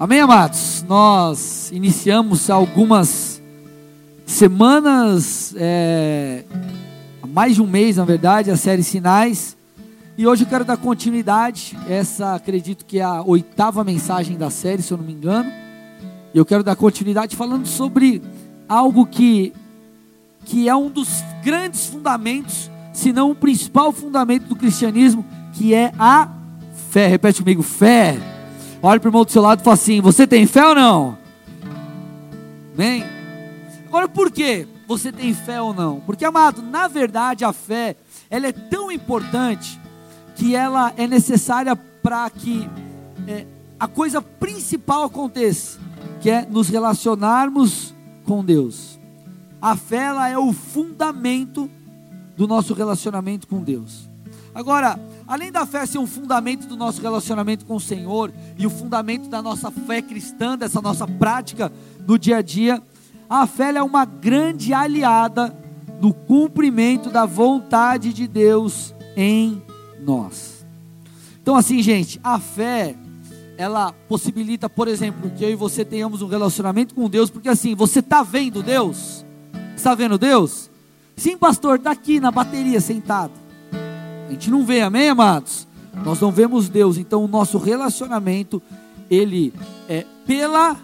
Amém, amados? Nós iniciamos algumas semanas, é, há mais de um mês, na verdade, a série Sinais. E hoje eu quero dar continuidade. Essa acredito que é a oitava mensagem da série, se eu não me engano. E eu quero dar continuidade falando sobre algo que, que é um dos grandes fundamentos, se não o principal fundamento do cristianismo, que é a fé. Repete comigo: fé. Olha para o irmão do seu lado e fala assim: Você tem fé ou não? Amém? Agora, por que você tem fé ou não? Porque, amado, na verdade, a fé ela é tão importante que ela é necessária para que é, a coisa principal aconteça, que é nos relacionarmos com Deus. A fé ela é o fundamento do nosso relacionamento com Deus. Agora, além da fé ser um fundamento do nosso relacionamento com o Senhor e o fundamento da nossa fé cristã, dessa nossa prática no dia a dia, a fé é uma grande aliada no cumprimento da vontade de Deus em nós. Então, assim, gente, a fé ela possibilita, por exemplo, que eu e você tenhamos um relacionamento com Deus, porque assim, você está vendo Deus? Está vendo Deus? Sim, pastor, está aqui na bateria sentado. A gente não vê, amém, amados? Nós não vemos Deus, então o nosso relacionamento, ele é pela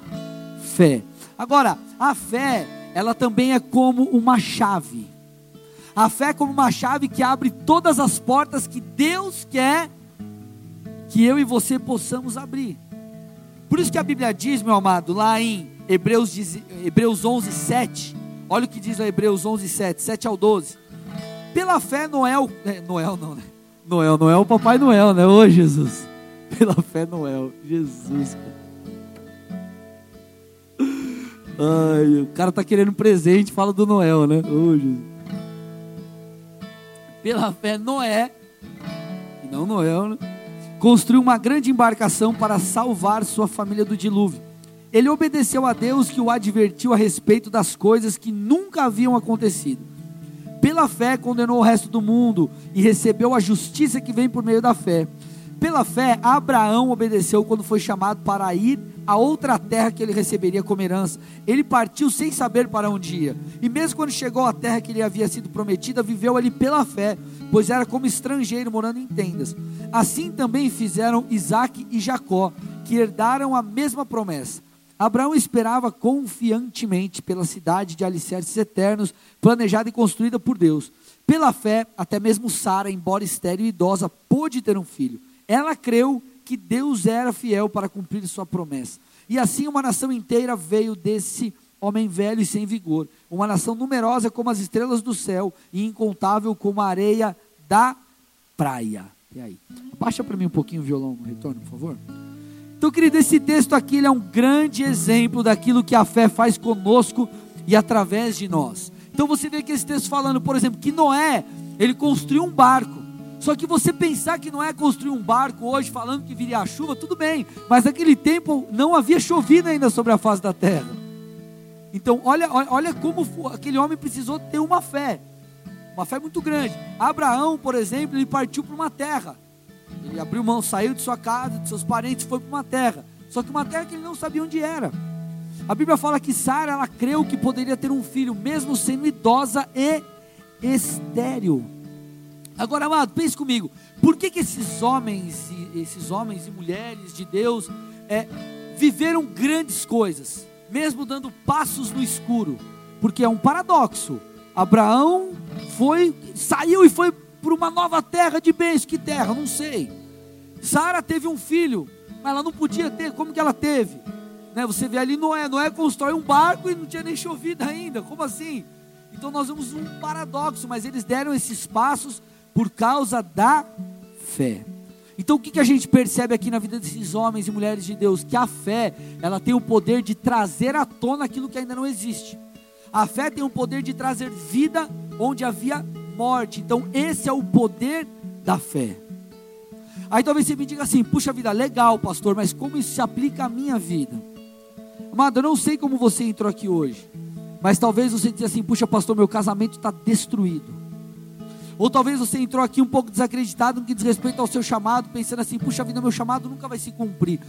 fé. Agora, a fé, ela também é como uma chave. A fé é como uma chave que abre todas as portas que Deus quer que eu e você possamos abrir. Por isso que a Bíblia diz, meu amado, lá em Hebreus, Hebreus 11, 7, olha o que diz lá Hebreus 11, 7, 7 ao 12 pela fé, Noel. É, Noel não, né? Noel, Noel, o Papai Noel, né? Ô Jesus. Pela fé, Noel. Jesus, cara. Ai, o cara tá querendo presente, fala do Noel, né? Ô Jesus. Pela fé, Noé, e não Noel, né? Construiu uma grande embarcação para salvar sua família do dilúvio. Ele obedeceu a Deus que o advertiu a respeito das coisas que nunca haviam acontecido pela fé condenou o resto do mundo e recebeu a justiça que vem por meio da fé. Pela fé, Abraão obedeceu quando foi chamado para ir a outra terra que ele receberia como herança. Ele partiu sem saber para onde ia. E mesmo quando chegou à terra que lhe havia sido prometida, viveu ali pela fé, pois era como estrangeiro morando em tendas. Assim também fizeram Isaac e Jacó, que herdaram a mesma promessa. Abraão esperava confiantemente pela cidade de alicerces eternos, planejada e construída por Deus. Pela fé, até mesmo Sara, embora estéril e idosa, pôde ter um filho. Ela creu que Deus era fiel para cumprir sua promessa. E assim uma nação inteira veio desse homem velho e sem vigor. Uma nação numerosa como as estrelas do céu e incontável como a areia da praia. E aí? Abaixa para mim um pouquinho o violão no retorno, por favor. Então, querido, esse texto aqui é um grande exemplo daquilo que a fé faz conosco e através de nós. Então você vê que esse texto falando, por exemplo, que Noé, ele construiu um barco. Só que você pensar que Noé construiu um barco hoje falando que viria a chuva, tudo bem, mas naquele tempo não havia chovido ainda sobre a face da terra. Então, olha, olha como aquele homem precisou ter uma fé, uma fé muito grande. Abraão, por exemplo, ele partiu para uma terra. Ele abriu mão, saiu de sua casa, de seus parentes, foi para uma terra. Só que uma terra que ele não sabia onde era. A Bíblia fala que Sara, ela creu que poderia ter um filho, mesmo sendo idosa e estéril. Agora, amado, pense comigo. Por que, que esses homens, esses homens e mulheres de Deus, é, viveram grandes coisas, mesmo dando passos no escuro? Porque é um paradoxo. Abraão foi, saiu e foi para uma nova terra de bens. Que terra? Não sei. Sara teve um filho, mas ela não podia ter. Como que ela teve? Né? Você vê ali Noé. Noé constrói um barco e não tinha nem chovido ainda. Como assim? Então nós vemos um paradoxo, mas eles deram esses passos por causa da fé. Então o que, que a gente percebe aqui na vida desses homens e mulheres de Deus? Que a fé, ela tem o poder de trazer à tona aquilo que ainda não existe. A fé tem o poder de trazer vida onde havia morte. Então, esse é o poder da fé. Aí talvez você me diga assim: puxa vida, legal, pastor, mas como isso se aplica à minha vida? Amado, eu não sei como você entrou aqui hoje, mas talvez você diga assim: puxa, pastor, meu casamento está destruído. Ou talvez você entrou aqui um pouco desacreditado no que diz respeito ao seu chamado, pensando assim: puxa vida, meu chamado nunca vai se cumprir,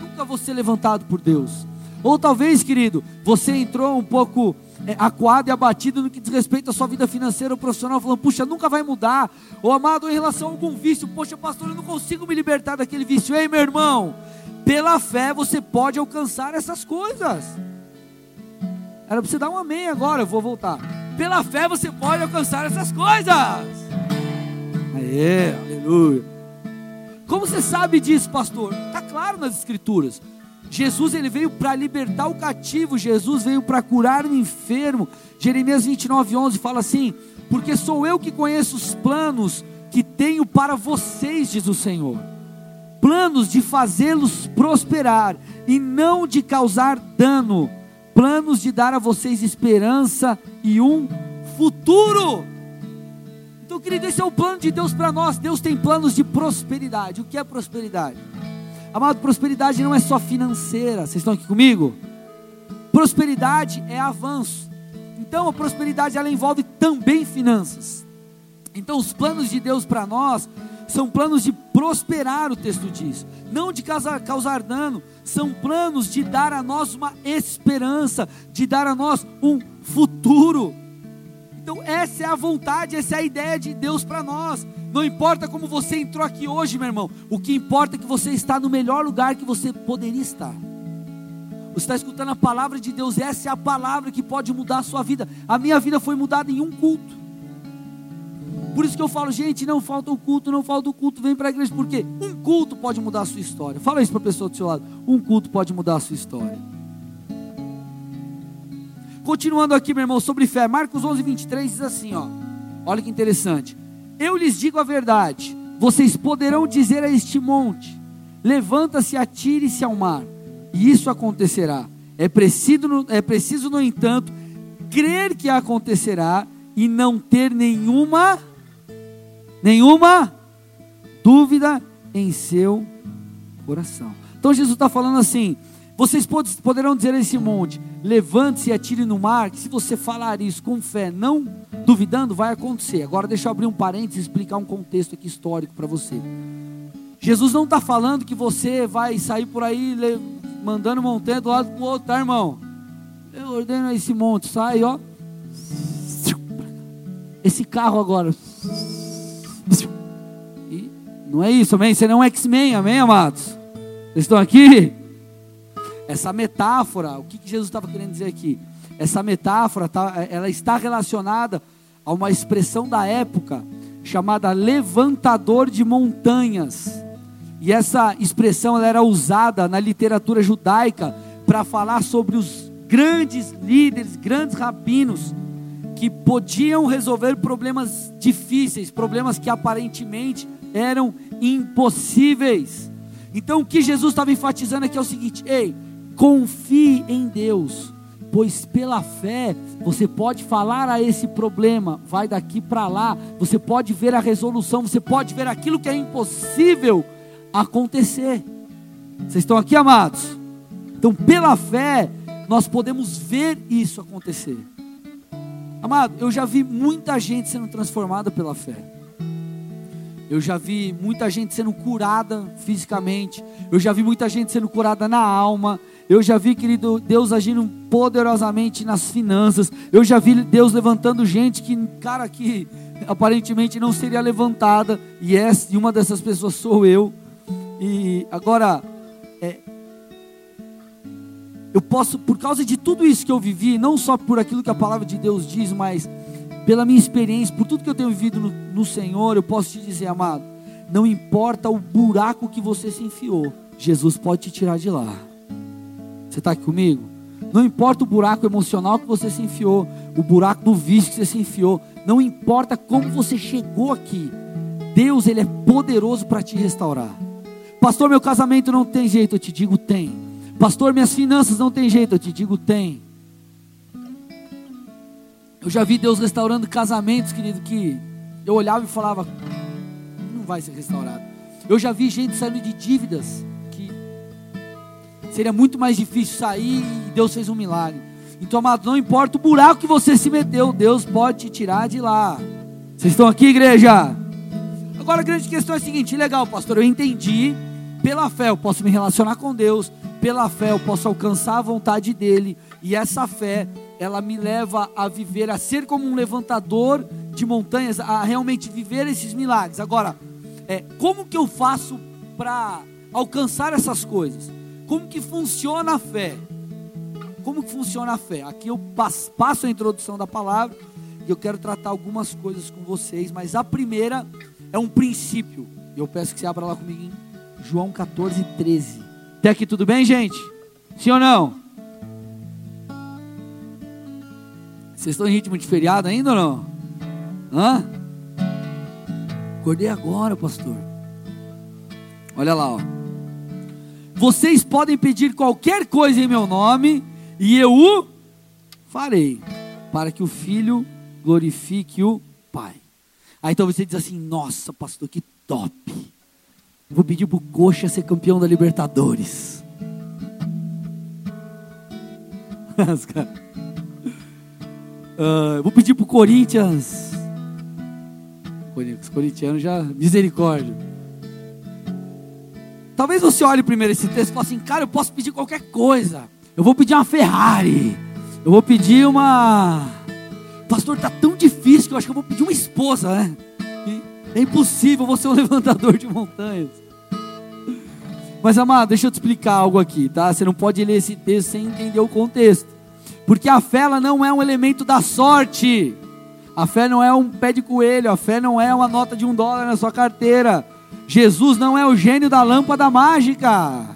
nunca vou ser levantado por Deus. Ou talvez, querido, você entrou um pouco acuado e abatido no que diz respeito à sua vida financeira ou profissional, falando, puxa, nunca vai mudar. Ou amado, em relação a algum vício, poxa, pastor, eu não consigo me libertar daquele vício. Ei, meu irmão, pela fé você pode alcançar essas coisas. Era para você dar um amém agora, eu vou voltar. Pela fé você pode alcançar essas coisas. Aê, aleluia. Como você sabe disso, pastor? Está claro nas escrituras. Jesus ele veio para libertar o cativo, Jesus veio para curar o enfermo. Jeremias 29, 11 fala assim: Porque sou eu que conheço os planos que tenho para vocês, diz o Senhor. Planos de fazê-los prosperar e não de causar dano, planos de dar a vocês esperança e um futuro. Então, querido, esse é o plano de Deus para nós. Deus tem planos de prosperidade. O que é prosperidade? Amado, prosperidade não é só financeira. Vocês estão aqui comigo? Prosperidade é avanço. Então a prosperidade ela envolve também finanças. Então os planos de Deus para nós são planos de prosperar, o texto diz, não de causar, causar dano, são planos de dar a nós uma esperança, de dar a nós um futuro. Então, essa é a vontade, essa é a ideia de Deus para nós. Não importa como você entrou aqui hoje, meu irmão, o que importa é que você está no melhor lugar que você poderia estar. Você está escutando a palavra de Deus, essa é a palavra que pode mudar a sua vida. A minha vida foi mudada em um culto. Por isso que eu falo, gente, não falta o culto, não falta o culto, vem para a igreja, porque um culto pode mudar a sua história. Fala isso para a pessoa do seu lado. Um culto pode mudar a sua história. Continuando aqui, meu irmão, sobre fé. Marcos 11, 23 diz assim, ó. Olha que interessante. Eu lhes digo a verdade. Vocês poderão dizer a este monte: Levanta-se, atire-se ao mar. E isso acontecerá. É preciso, é preciso, no entanto, crer que acontecerá e não ter nenhuma, nenhuma dúvida em seu coração. Então Jesus está falando assim: vocês poderão dizer a esse monte: levante-se e atire no mar, que se você falar isso com fé, não duvidando, vai acontecer. Agora deixa eu abrir um parênteses e explicar um contexto aqui histórico para você. Jesus não está falando que você vai sair por aí mandando montanha do lado para o outro, tá, irmão? Eu ordeno esse monte, sai, ó. Esse carro agora. E não é isso, amém? Você não é X-Men, amém, amados? Vocês estão aqui? Essa metáfora, o que, Jesus estava querendo dizer aqui? Essa metáfora, tá, ela está relacionada a uma expressão da época chamada levantador de montanhas. E essa expressão ela era usada na literatura judaica para falar sobre os grandes líderes, grandes rabinos que podiam resolver problemas difíceis, problemas que aparentemente eram impossíveis. Então o que Jesus estava enfatizando aqui é o seguinte: ei, Confie em Deus, pois pela fé você pode falar a esse problema, vai daqui para lá, você pode ver a resolução, você pode ver aquilo que é impossível acontecer. Vocês estão aqui, amados? Então, pela fé, nós podemos ver isso acontecer. Amado, eu já vi muita gente sendo transformada pela fé. Eu já vi muita gente sendo curada fisicamente. Eu já vi muita gente sendo curada na alma. Eu já vi, querido, Deus agindo poderosamente nas finanças. Eu já vi Deus levantando gente que, cara, que aparentemente não seria levantada. E, uma dessas pessoas sou eu. E agora, é, eu posso, por causa de tudo isso que eu vivi, não só por aquilo que a palavra de Deus diz, mas pela minha experiência, por tudo que eu tenho vivido no, no Senhor, eu posso te dizer, amado, não importa o buraco que você se enfiou, Jesus pode te tirar de lá. Você está aqui comigo? Não importa o buraco emocional que você se enfiou, o buraco do vício que você se enfiou, não importa como você chegou aqui, Deus ele é poderoso para te restaurar. Pastor, meu casamento não tem jeito, eu te digo tem. Pastor, minhas finanças não tem jeito, eu te digo tem. Eu já vi Deus restaurando casamentos, querido, que eu olhava e falava, não vai ser restaurado. Eu já vi gente saindo de dívidas seria muito mais difícil sair e Deus fez um milagre. Então, amado, não importa o buraco que você se meteu, Deus pode te tirar de lá. Vocês estão aqui, igreja? Agora a grande questão é a seguinte: legal, pastor, eu entendi. Pela fé eu posso me relacionar com Deus, pela fé eu posso alcançar a vontade dele, e essa fé, ela me leva a viver, a ser como um levantador de montanhas, a realmente viver esses milagres. Agora, é, como que eu faço para alcançar essas coisas? Como que funciona a fé? Como que funciona a fé? Aqui eu passo a introdução da palavra e eu quero tratar algumas coisas com vocês, mas a primeira é um princípio. Eu peço que você abra lá comigo em João 14, 13. Até aqui tudo bem, gente? Sim ou não? Vocês estão em ritmo de feriado ainda ou não? Hã? Acordei agora, pastor. Olha lá, ó. Vocês podem pedir qualquer coisa em meu nome e eu o farei, para que o filho glorifique o Pai. Aí então você diz assim: Nossa, pastor, que top. Vou pedir para o Coxa ser campeão da Libertadores. uh, vou pedir para o Corinthians. Os corintianos já. Misericórdia. Talvez você olhe primeiro esse texto e fale assim: Cara, eu posso pedir qualquer coisa. Eu vou pedir uma Ferrari. Eu vou pedir uma. Pastor, tá tão difícil que eu acho que eu vou pedir uma esposa, né? É impossível você ser um levantador de montanhas. Mas, amado, deixa eu te explicar algo aqui, tá? Você não pode ler esse texto sem entender o contexto. Porque a fé ela não é um elemento da sorte. A fé não é um pé de coelho. A fé não é uma nota de um dólar na sua carteira. Jesus não é o gênio da lâmpada mágica.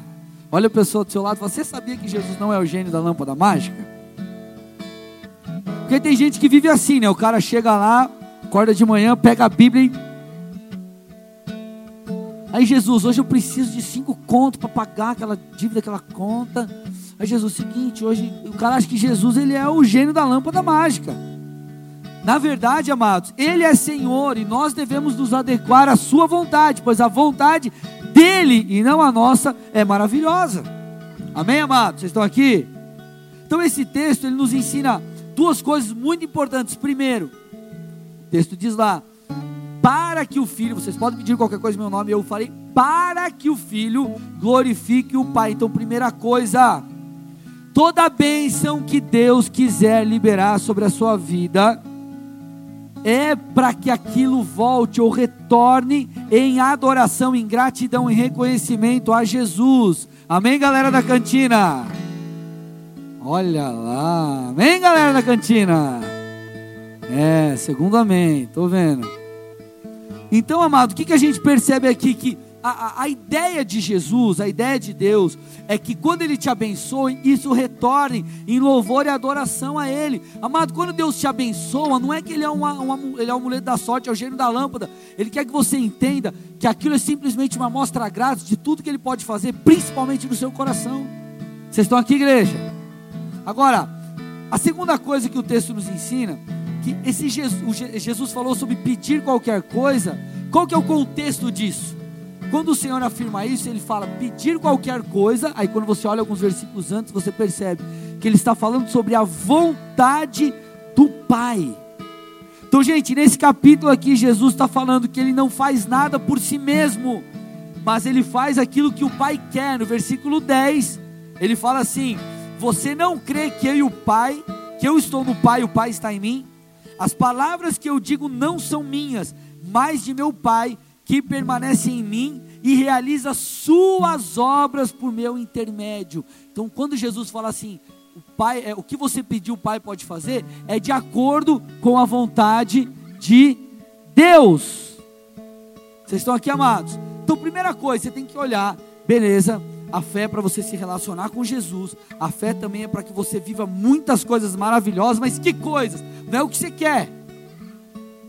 Olha a pessoa do seu lado, você sabia que Jesus não é o gênio da lâmpada mágica? Porque tem gente que vive assim, né? O cara chega lá, acorda de manhã, pega a Bíblia e Aí Jesus, hoje eu preciso de cinco contos para pagar aquela dívida, aquela conta. Aí Jesus, seguinte, hoje o cara acha que Jesus ele é o gênio da lâmpada mágica. Na verdade, amados, ele é Senhor e nós devemos nos adequar à sua vontade, pois a vontade dele e não a nossa é maravilhosa. Amém, amados? Vocês estão aqui? Então esse texto ele nos ensina duas coisas muito importantes. Primeiro, o texto diz lá: para que o filho, vocês podem pedir qualquer coisa em meu nome, eu farei, para que o filho glorifique o Pai. Então, primeira coisa, toda bênção que Deus quiser liberar sobre a sua vida, é para que aquilo volte ou retorne em adoração, em gratidão, em reconhecimento a Jesus. Amém, galera da cantina? Olha lá, amém, galera da cantina? É, segundo amém, estou vendo. Então, amado, o que, que a gente percebe aqui? Que a, a, ideia de Jesus, a ideia de Deus, é que quando Ele te abençoe, isso retorne em louvor e adoração a Ele. Amado, quando Deus te abençoa, não é que Ele é, uma, uma, ele é o amuleto da sorte, é o gênio da lâmpada. Ele quer que você entenda que aquilo é simplesmente uma mostra grátis de tudo que Ele pode fazer, principalmente no seu coração. Vocês estão aqui, igreja? Agora, a segunda coisa que o texto nos ensina que esse Jesus, Jesus falou sobre pedir qualquer coisa. Qual que é o contexto disso? Quando o Senhor afirma isso, ele fala pedir qualquer coisa. Aí quando você olha alguns versículos antes, você percebe que ele está falando sobre a vontade do Pai. Então, gente, nesse capítulo aqui, Jesus está falando que ele não faz nada por si mesmo, mas ele faz aquilo que o Pai quer. No versículo 10, ele fala assim: Você não crê que eu e o Pai, que eu estou no Pai e o Pai está em mim? As palavras que eu digo não são minhas, mas de meu Pai, que permanece em mim e realiza suas obras por meu intermédio. Então, quando Jesus fala assim, o Pai, é, o que você pediu, o Pai pode fazer, é de acordo com a vontade de Deus. Vocês estão aqui, amados? Então, primeira coisa, você tem que olhar, beleza, a fé é para você se relacionar com Jesus. A fé também é para que você viva muitas coisas maravilhosas, mas que coisas? Não é o que você quer,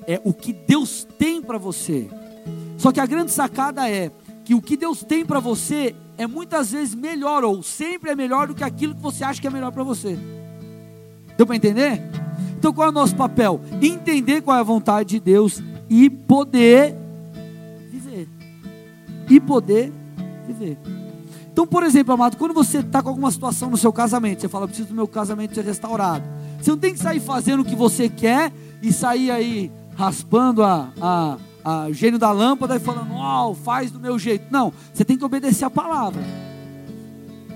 é o que Deus tem para você. Só que a grande sacada é que o que Deus tem para você é muitas vezes melhor, ou sempre é melhor do que aquilo que você acha que é melhor para você. Deu para entender? Então qual é o nosso papel? Entender qual é a vontade de Deus e poder viver. E poder viver. Então, por exemplo, amado, quando você está com alguma situação no seu casamento, você fala, preciso do meu casamento ser restaurado. Você não tem que sair fazendo o que você quer e sair aí raspando a, a, a gênio da lâmpada e falando, ó, oh, faz do meu jeito. Não, você tem que obedecer a palavra.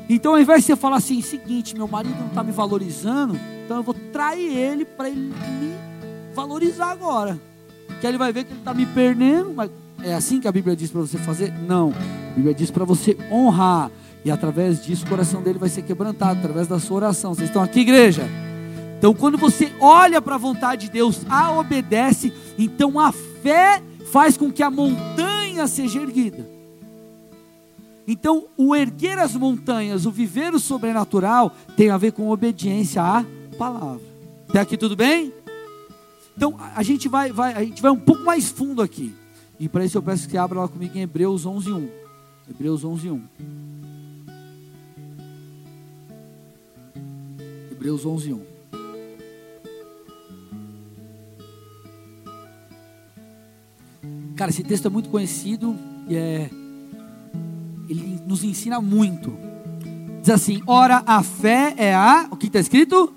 Então, ao invés de você falar assim, seguinte, meu marido não está me valorizando, então eu vou trair ele para ele me valorizar agora. Que ele vai ver que ele está me perdendo, mas é assim que a Bíblia diz para você fazer? Não. A Bíblia diz para você honrar. E através disso o coração dele vai ser quebrantado, através da sua oração. Vocês estão aqui, igreja? Então, quando você olha para a vontade de Deus, a obedece, então a fé faz com que a montanha seja erguida. Então, o erguer as montanhas, o viver o sobrenatural, tem a ver com obediência à palavra. Até aqui tudo bem? Então, a gente vai, vai, a gente vai um pouco mais fundo aqui. E para isso eu peço que abra lá comigo em Hebreus 11:1. Hebreus 11:1. Hebreus 11:1. Cara, esse texto é muito conhecido e é ele nos ensina muito. Diz assim: Ora, a fé é a. O que está escrito?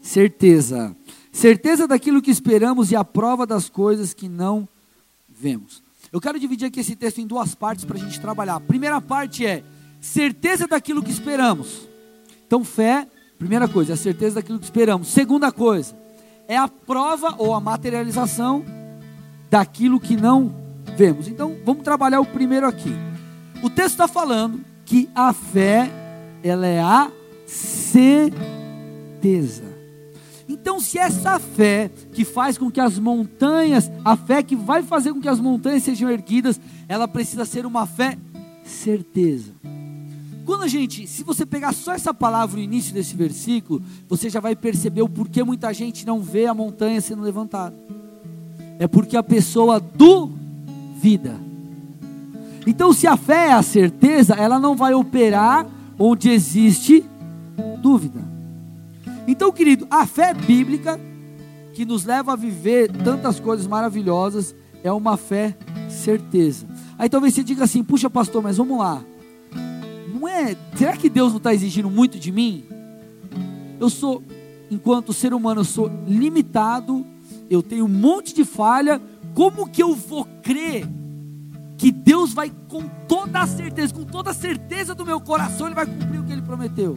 Certeza. Certeza daquilo que esperamos e a prova das coisas que não vemos. Eu quero dividir aqui esse texto em duas partes para a gente trabalhar. A primeira parte é certeza daquilo que esperamos. Então, fé, primeira coisa, é a certeza daquilo que esperamos. Segunda coisa, é a prova ou a materialização daquilo que não vemos. Então, vamos trabalhar o primeiro aqui. O texto está falando que a fé, ela é a certeza. Então, se essa fé que faz com que as montanhas, a fé que vai fazer com que as montanhas sejam erguidas, ela precisa ser uma fé certeza. Quando a gente, se você pegar só essa palavra no início desse versículo, você já vai perceber o porquê muita gente não vê a montanha sendo levantada. É porque a pessoa duvida. Então, se a fé é a certeza, ela não vai operar onde existe dúvida. Então, querido, a fé bíblica que nos leva a viver tantas coisas maravilhosas é uma fé certeza. Aí talvez você diga assim: puxa, pastor, mas vamos lá. Não é? Será que Deus não está exigindo muito de mim? Eu sou, enquanto ser humano, eu sou limitado. Eu tenho um monte de falha. Como que eu vou crer que Deus vai com toda a certeza, com toda a certeza do meu coração, Ele vai cumprir o que Ele prometeu?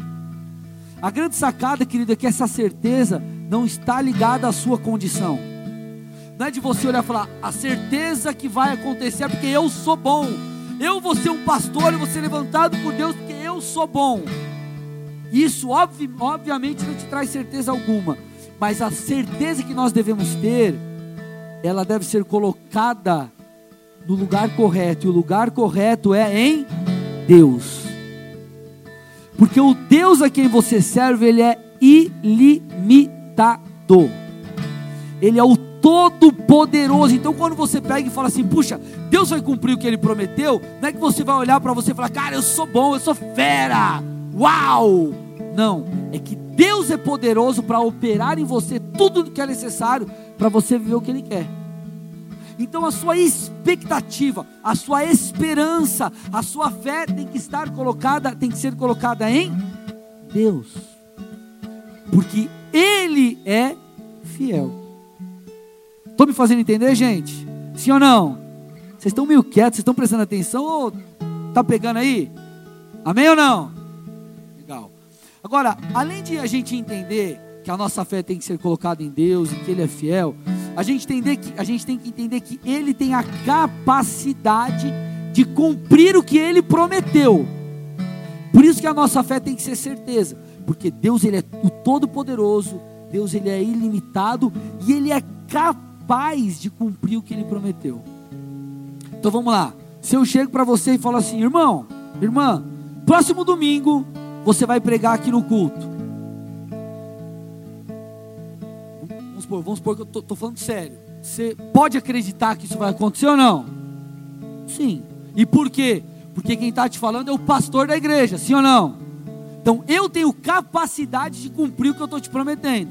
A grande sacada, querido, é que essa certeza não está ligada à sua condição. Não é de você olhar e falar, a certeza que vai acontecer é porque eu sou bom. Eu vou ser um pastor, eu vou ser levantado por Deus porque eu sou bom. Isso, obvi obviamente, não te traz certeza alguma. Mas a certeza que nós devemos ter, ela deve ser colocada no lugar correto. E o lugar correto é em Deus. Porque o Deus a quem você serve, ele é ilimitado. Ele é o todo-poderoso. Então, quando você pega e fala assim, puxa, Deus vai cumprir o que ele prometeu, não é que você vai olhar para você e falar, cara, eu sou bom, eu sou fera, uau! Não, é que Deus é poderoso para operar em você tudo o que é necessário para você viver o que Ele quer. Então a sua expectativa, a sua esperança, a sua fé tem que estar colocada, tem que ser colocada em Deus. Porque ele é fiel. Estou me fazendo entender, gente? Sim ou não? Vocês estão meio quietos, vocês estão prestando atenção ou tá pegando aí? Amém ou não? Agora, além de a gente entender que a nossa fé tem que ser colocada em Deus e que Ele é fiel, a gente, entender que, a gente tem que entender que Ele tem a capacidade de cumprir o que Ele prometeu. Por isso que a nossa fé tem que ser certeza, porque Deus ele é o Todo-Poderoso, Deus ele é ilimitado e Ele é capaz de cumprir o que Ele prometeu. Então vamos lá. Se eu chego para você e falo assim, irmão, irmã, próximo domingo você vai pregar aqui no culto. supor, vamos supor que eu estou falando sério. Você pode acreditar que isso vai acontecer ou não? Sim. E por quê? Porque quem está te falando é o pastor da igreja, sim ou não? Então eu tenho capacidade de cumprir o que eu estou te prometendo.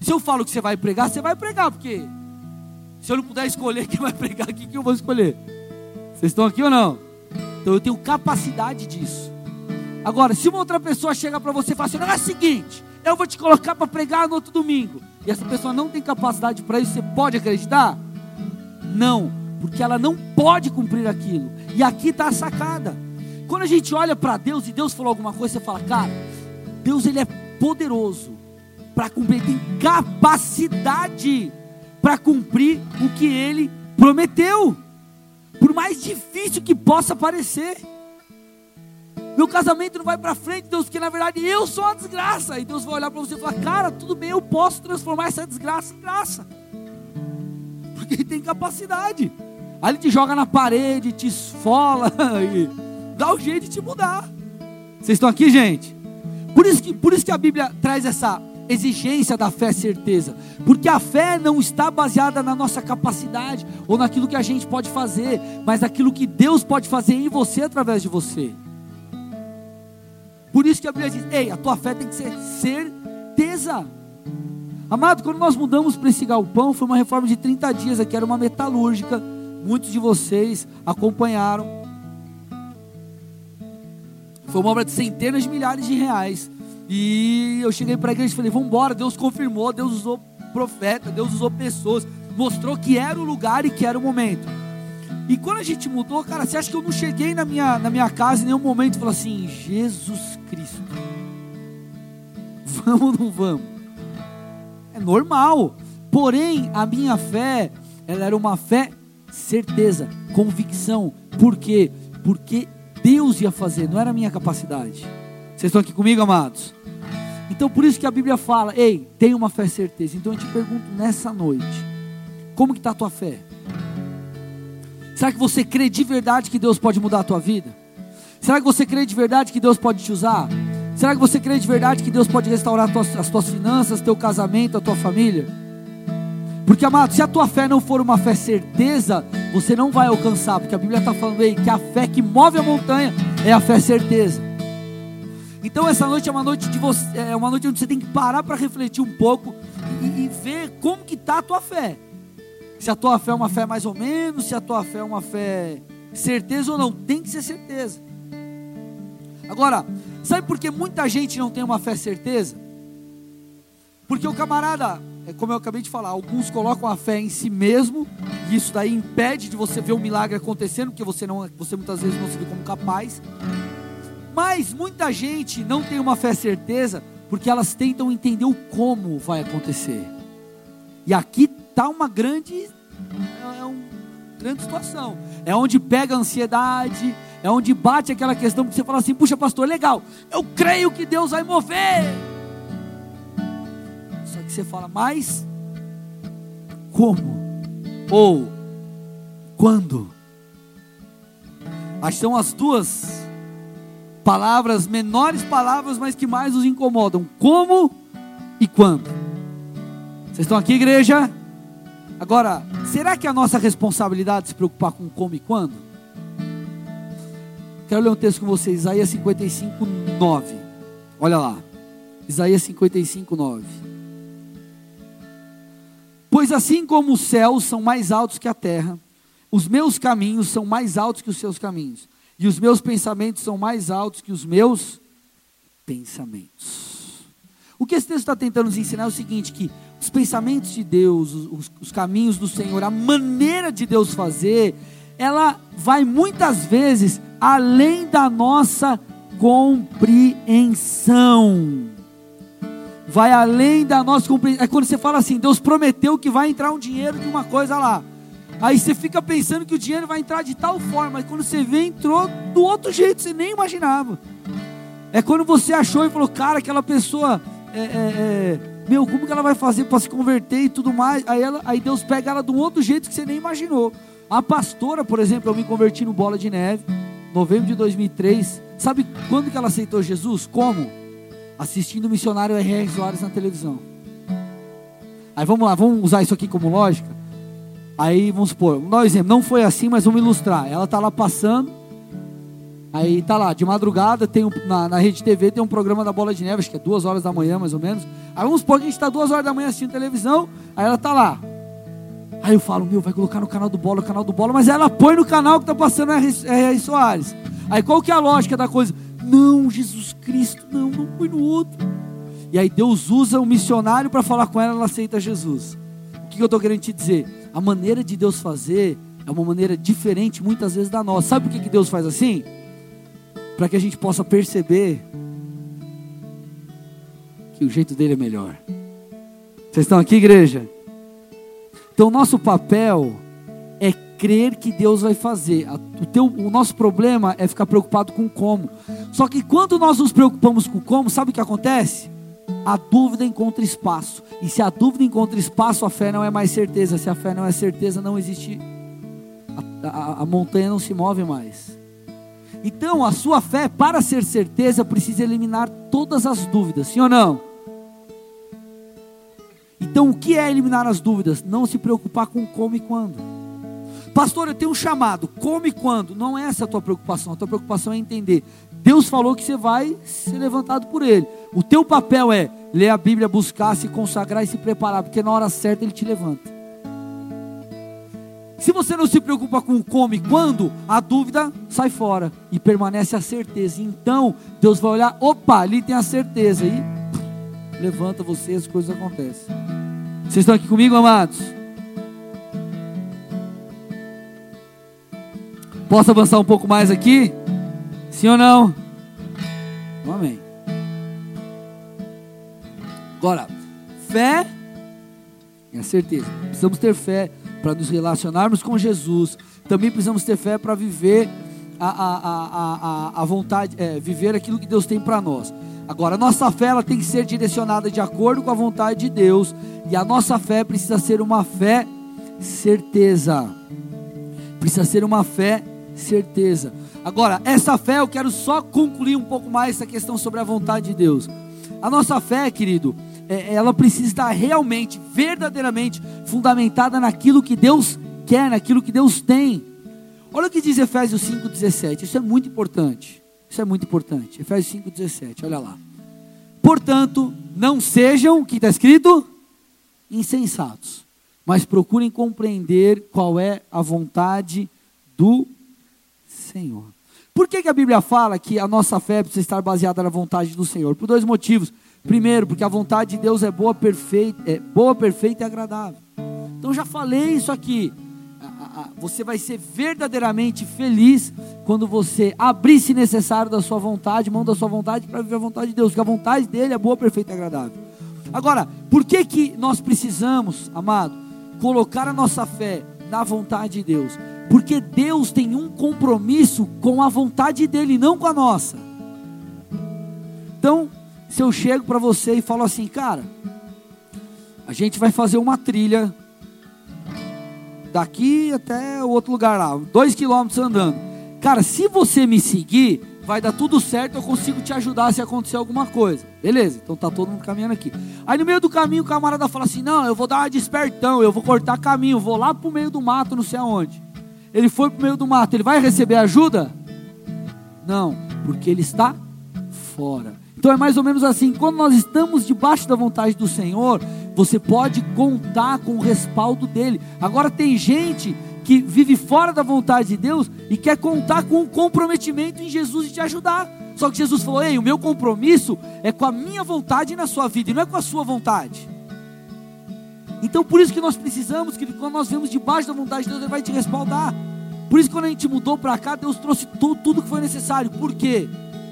Se eu falo que você vai pregar, você vai pregar, porque se eu não puder escolher quem vai pregar, o que eu vou escolher? Vocês estão aqui ou não? Então eu tenho capacidade disso. Agora, se uma outra pessoa chega para você e fala assim: é o seguinte, eu vou te colocar para pregar no outro domingo. e essa pessoa não tem capacidade para isso, você pode acreditar? Não, porque ela não pode cumprir aquilo. E aqui está a sacada. Quando a gente olha para Deus e Deus falou alguma coisa, você fala, cara, Deus ele é poderoso para cumprir, tem capacidade para cumprir o que ele prometeu. Por mais difícil que possa parecer. Meu casamento não vai para frente, Deus, porque na verdade eu sou a desgraça. E Deus vai olhar para você e falar: Cara, tudo bem, eu posso transformar essa desgraça em graça. Porque Ele tem capacidade. Aí Ele te joga na parede, te esfola e dá o jeito de te mudar. Vocês estão aqui, gente? Por isso que, por isso que a Bíblia traz essa exigência da fé certeza, porque a fé não está baseada na nossa capacidade ou naquilo que a gente pode fazer, mas naquilo que Deus pode fazer em você através de você. Por isso que a Bíblia diz: ei, a tua fé tem que ser certeza. Amado, quando nós mudamos para esse galpão, foi uma reforma de 30 dias aqui, era uma metalúrgica. Muitos de vocês acompanharam. Foi uma obra de centenas de milhares de reais. E eu cheguei para a igreja e falei: vamos embora. Deus confirmou, Deus usou profeta, Deus usou pessoas, mostrou que era o lugar e que era o momento. E quando a gente mudou, cara, você acha que eu não cheguei na minha, na minha casa em nenhum momento e falei assim: Jesus Cristo, vamos ou não vamos? É normal. Porém, a minha fé, ela era uma fé certeza, convicção. Por quê? Porque Deus ia fazer, não era minha capacidade. Vocês estão aqui comigo, amados? Então, por isso que a Bíblia fala: ei, tem uma fé certeza. Então, eu te pergunto nessa noite: como que está a tua fé? Será que você crê de verdade que Deus pode mudar a tua vida? Será que você crê de verdade que Deus pode te usar? Será que você crê de verdade que Deus pode restaurar as tuas finanças, teu casamento, a tua família? Porque, amado, se a tua fé não for uma fé certeza, você não vai alcançar, porque a Bíblia está falando aí que a fé que move a montanha é a fé certeza. Então essa noite é uma noite de você, é uma noite onde você tem que parar para refletir um pouco e, e ver como que está a tua fé se a tua fé é uma fé mais ou menos, se a tua fé é uma fé certeza ou não, tem que ser certeza. Agora, sabe por que muita gente não tem uma fé certeza? Porque o camarada, é como eu acabei de falar, alguns colocam a fé em si mesmo, e isso daí impede de você ver o milagre acontecendo, porque você, não, você muitas vezes não se vê como capaz. Mas muita gente não tem uma fé certeza, porque elas tentam entender o como vai acontecer. E aqui está uma grande, é uma grande situação. É onde pega a ansiedade, é onde bate aquela questão que você fala assim: puxa, pastor, legal, eu creio que Deus vai mover. Só que você fala, mas como? Ou quando? Acho que são as duas palavras, menores palavras, mas que mais nos incomodam: como e quando. Vocês estão aqui, igreja? Agora, será que é a nossa responsabilidade se preocupar com como e quando? Quero ler um texto com vocês, Isaías 55, 9. Olha lá. Isaías 55, 9. Pois assim como os céus são mais altos que a terra, os meus caminhos são mais altos que os seus caminhos, e os meus pensamentos são mais altos que os meus pensamentos. O que esse texto está tentando nos ensinar é o seguinte: que os pensamentos de Deus, os, os caminhos do Senhor, a maneira de Deus fazer, ela vai muitas vezes além da nossa compreensão. Vai além da nossa compreensão. É quando você fala assim: Deus prometeu que vai entrar um dinheiro de uma coisa lá. Aí você fica pensando que o dinheiro vai entrar de tal forma, e quando você vê, entrou do outro jeito, você nem imaginava. É quando você achou e falou, cara, aquela pessoa é, é, é meu, como que ela vai fazer para se converter e tudo mais? Aí, ela, aí Deus pega ela de um outro jeito que você nem imaginou. A pastora, por exemplo, eu me converti no Bola de Neve, novembro de 2003. Sabe quando que ela aceitou Jesus? Como? Assistindo o missionário R.R. Soares na televisão. Aí vamos lá, vamos usar isso aqui como lógica. Aí vamos supor, exemplo. Não foi assim, mas vamos ilustrar. Ela está lá passando, Aí tá lá, de madrugada, tem um, na, na Rede TV tem um programa da Bola de Neve, acho que é duas horas da manhã, mais ou menos. Aí vamos supor que a gente está duas horas da manhã assistindo televisão, aí ela tá lá. Aí eu falo, meu, vai colocar no canal do Bola, o canal do Bola, mas ela põe no canal que tá passando R.R. Soares. Aí qual que é a lógica da coisa? Não, Jesus Cristo, não, não põe no outro. E aí Deus usa um missionário para falar com ela, ela aceita Jesus. O que eu estou querendo te dizer? A maneira de Deus fazer é uma maneira diferente muitas vezes da nossa. Sabe por que, que Deus faz assim? Para que a gente possa perceber que o jeito dele é melhor. Vocês estão aqui, igreja? Então, nosso papel é crer que Deus vai fazer. O, teu, o nosso problema é ficar preocupado com como. Só que quando nós nos preocupamos com como, sabe o que acontece? A dúvida encontra espaço. E se a dúvida encontra espaço, a fé não é mais certeza. Se a fé não é certeza, não existe. A, a, a montanha não se move mais. Então, a sua fé, para ser certeza, precisa eliminar todas as dúvidas, sim ou não? Então, o que é eliminar as dúvidas? Não se preocupar com como e quando. Pastor, eu tenho um chamado. Como e quando? Não é essa a tua preocupação. A tua preocupação é entender. Deus falou que você vai ser levantado por Ele. O teu papel é ler a Bíblia, buscar, se consagrar e se preparar, porque na hora certa Ele te levanta. Se você não se preocupa com como e quando, a dúvida sai fora e permanece a certeza. Então, Deus vai olhar, opa, ali tem a certeza. E levanta você, as coisas acontecem. Vocês estão aqui comigo, amados? Posso avançar um pouco mais aqui? Sim ou não? Amém. Agora, fé é a certeza. Precisamos ter fé para nos relacionarmos com Jesus. Também precisamos ter fé para viver a, a, a, a, vontade, é, viver aquilo que Deus tem para nós. Agora, a nossa fé ela tem que ser direcionada de acordo com a vontade de Deus. E a nossa fé precisa ser uma fé certeza. Precisa ser uma fé certeza. Agora, essa fé, eu quero só concluir um pouco mais essa questão sobre a vontade de Deus. A nossa fé, querido, ela precisa estar realmente, verdadeiramente fundamentada naquilo que Deus quer, naquilo que Deus tem. Olha o que diz Efésios 5,17. Isso é muito importante. Isso é muito importante. Efésios 5,17. Olha lá. Portanto, não sejam, o que está escrito? Insensatos. Mas procurem compreender qual é a vontade do Senhor. Por que, que a Bíblia fala que a nossa fé precisa estar baseada na vontade do Senhor? Por dois motivos. Primeiro, porque a vontade de Deus é boa, perfeita, é boa, perfeita e agradável. Então já falei isso aqui. Você vai ser verdadeiramente feliz quando você abrir, se necessário, da sua vontade, mão da sua vontade, para viver a vontade de Deus, porque a vontade dele é boa, perfeita e agradável. Agora, por que, que nós precisamos, amado, colocar a nossa fé na vontade de Deus? Porque Deus tem um compromisso com a vontade dele, não com a nossa. Então, se eu chego para você e falo assim, cara, a gente vai fazer uma trilha daqui até o outro lugar lá, dois quilômetros andando. Cara, se você me seguir, vai dar tudo certo, eu consigo te ajudar se acontecer alguma coisa. Beleza, então tá todo mundo caminhando aqui. Aí no meio do caminho o camarada fala assim: não, eu vou dar uma despertão, eu vou cortar caminho, vou lá pro meio do mato, não sei aonde ele foi para o meio do mato, ele vai receber ajuda? Não, porque ele está fora. Então é mais ou menos assim: quando nós estamos debaixo da vontade do Senhor, você pode contar com o respaldo dele. Agora, tem gente que vive fora da vontade de Deus e quer contar com o comprometimento em Jesus e te ajudar. Só que Jesus falou: Ei, o meu compromisso é com a minha vontade na sua vida e não é com a sua vontade. Então por isso que nós precisamos, que quando nós vemos debaixo da vontade de Deus, Ele vai te respaldar. Por isso quando a gente mudou para cá, Deus trouxe tudo, tudo que foi necessário. Por quê?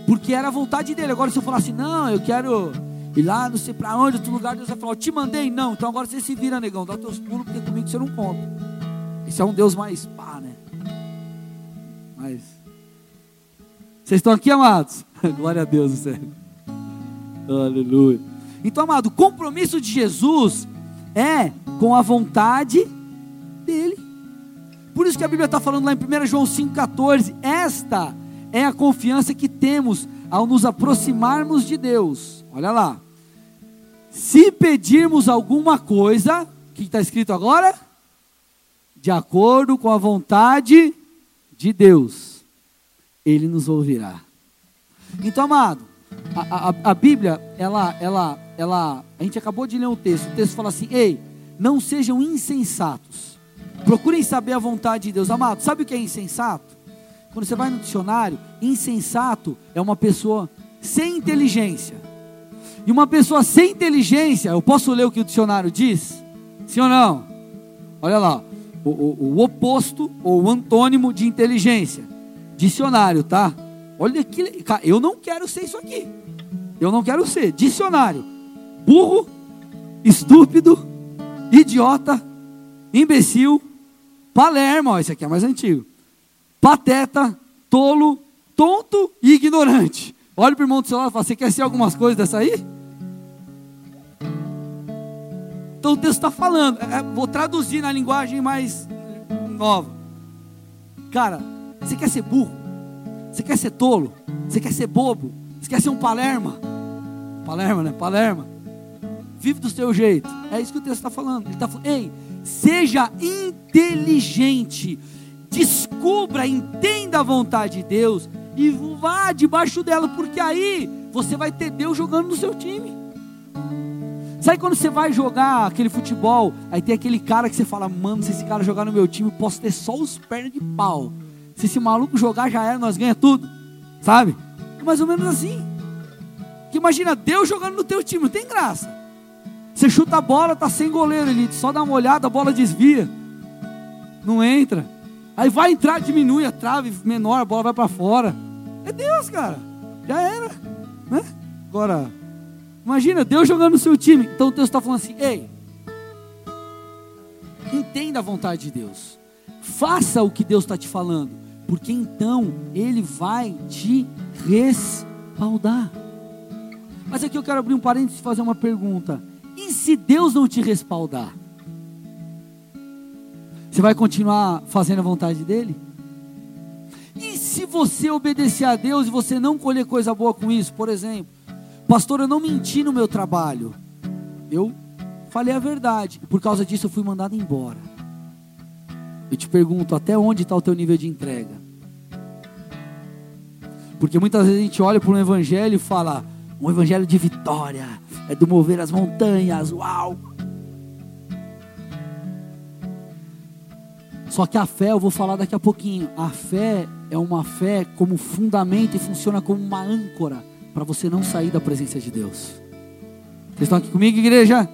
Porque era a vontade dele. Agora se eu falasse, não, eu quero ir lá, não sei para onde, outro lugar, Deus vai falar, eu te mandei, não. Então agora você se vira, negão, dá teus pulos, porque comigo você não conta. Esse é um Deus mais pá, né? Mas. Vocês estão aqui, amados? Glória a Deus, sério. Aleluia. Então, amado, o compromisso de Jesus é com a vontade dele. Por isso que a Bíblia está falando lá em 1 João 5,14: esta é a confiança que temos ao nos aproximarmos de Deus. Olha lá. Se pedirmos alguma coisa, o que está escrito agora? De acordo com a vontade de Deus, Ele nos ouvirá. Então, amado, a, a, a Bíblia, ela, ela, ela, a gente acabou de ler um texto, o texto fala assim: ei, não sejam insensatos, procurem saber a vontade de Deus. Amado, sabe o que é insensato? Quando você vai no dicionário, insensato é uma pessoa sem inteligência. E uma pessoa sem inteligência, eu posso ler o que o dicionário diz? Sim ou não? Olha lá, o, o, o oposto ou o antônimo de inteligência. Dicionário, tá? Olha que. Eu não quero ser isso aqui. Eu não quero ser. Dicionário: burro, estúpido, idiota, imbecil, Palermo, esse aqui é mais antigo. Pateta, tolo, tonto e ignorante. Olha para o irmão do seu lado e fala: Você quer ser algumas coisas dessa aí? Então o texto está falando. É, vou traduzir na linguagem mais nova. Cara, você quer ser burro? Você quer ser tolo? Você quer ser bobo? Você quer ser um Palerma? Palerma, né? Palerma. Vive do seu jeito. É isso que o texto está falando. Ele está falando, ei, seja inteligente, descubra, entenda a vontade de Deus e vá debaixo dela, porque aí você vai ter Deus jogando no seu time. Sabe quando você vai jogar aquele futebol, aí tem aquele cara que você fala, mano, se esse cara jogar no meu time, eu posso ter só os pernas de pau. Se esse maluco jogar, já era, nós ganha tudo. Sabe? É mais ou menos assim. Que imagina Deus jogando no teu time, não tem graça. Você chuta a bola, tá sem goleiro, ele só dá uma olhada, a bola desvia. Não entra. Aí vai entrar, diminui a trave menor, a bola vai para fora. É Deus, cara. Já era. Né? Agora, imagina Deus jogando no seu time. Então Deus está falando assim: ei, entenda a vontade de Deus. Faça o que Deus está te falando. Porque então Ele vai te respaldar. Mas aqui eu quero abrir um parênteses e fazer uma pergunta. E se Deus não te respaldar? Você vai continuar fazendo a vontade dele? E se você obedecer a Deus e você não colher coisa boa com isso? Por exemplo, pastor, eu não menti no meu trabalho. Eu falei a verdade. E por causa disso eu fui mandado embora. Eu te pergunto, até onde está o teu nível de entrega? Porque muitas vezes a gente olha para um evangelho e fala, um evangelho de vitória, é do mover as montanhas, uau. Só que a fé, eu vou falar daqui a pouquinho, a fé é uma fé como fundamento e funciona como uma âncora para você não sair da presença de Deus. Vocês estão aqui comigo, igreja?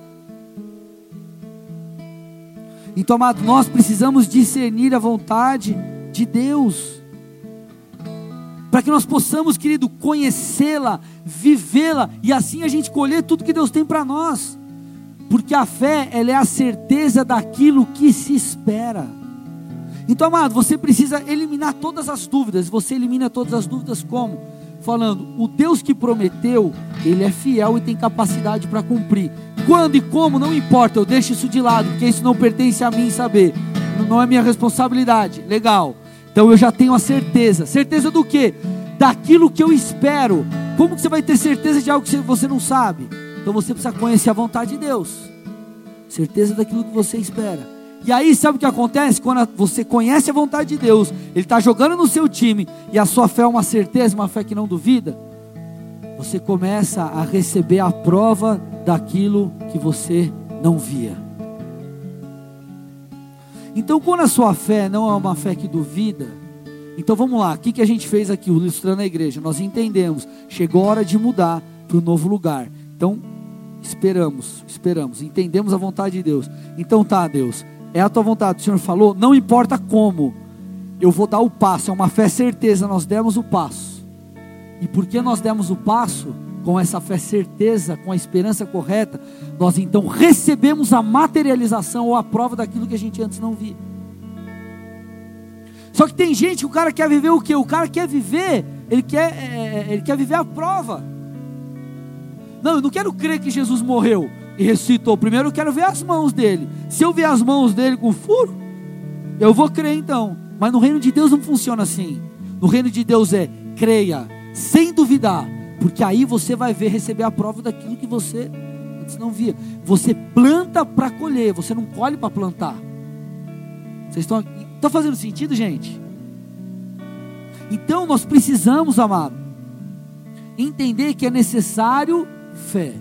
Então, amado, nós precisamos discernir a vontade de Deus para que nós possamos, querido, conhecê-la, vivê-la e assim a gente colher tudo que Deus tem para nós. Porque a fé, ela é a certeza daquilo que se espera. Então, amado, você precisa eliminar todas as dúvidas. Você elimina todas as dúvidas como? Falando, o Deus que prometeu, ele é fiel e tem capacidade para cumprir. Quando e como, não importa, eu deixo isso de lado, porque isso não pertence a mim saber. Não é minha responsabilidade. Legal. Então eu já tenho a certeza. Certeza do quê? Daquilo que eu espero. Como que você vai ter certeza de algo que você não sabe? Então você precisa conhecer a vontade de Deus. Certeza daquilo que você espera. E aí, sabe o que acontece? Quando você conhece a vontade de Deus, Ele está jogando no seu time, e a sua fé é uma certeza, uma fé que não duvida, você começa a receber a prova daquilo que você não via. Então, quando a sua fé não é uma fé que duvida, então vamos lá, o que, que a gente fez aqui, ilustrando a igreja? Nós entendemos, chegou a hora de mudar para o novo lugar. Então, esperamos, esperamos, entendemos a vontade de Deus. Então tá, Deus, é a tua vontade, o Senhor falou, não importa como, eu vou dar o passo, é uma fé certeza, nós demos o passo. E porque nós demos o passo, com essa fé certeza, com a esperança correta, nós então recebemos a materialização ou a prova daquilo que a gente antes não via. Só que tem gente que o cara quer viver o que? O cara quer viver, ele quer, é, é, ele quer viver a prova. Não, eu não quero crer que Jesus morreu e ressuscitou. Primeiro eu quero ver as mãos dele. Se eu ver as mãos dele com furo, eu vou crer então. Mas no reino de Deus não funciona assim. No reino de Deus é creia, sem duvidar, porque aí você vai ver receber a prova daquilo que você antes não via. Você planta para colher, você não colhe para plantar. Vocês estão Está fazendo sentido, gente? Então nós precisamos, amado, entender que é necessário fé.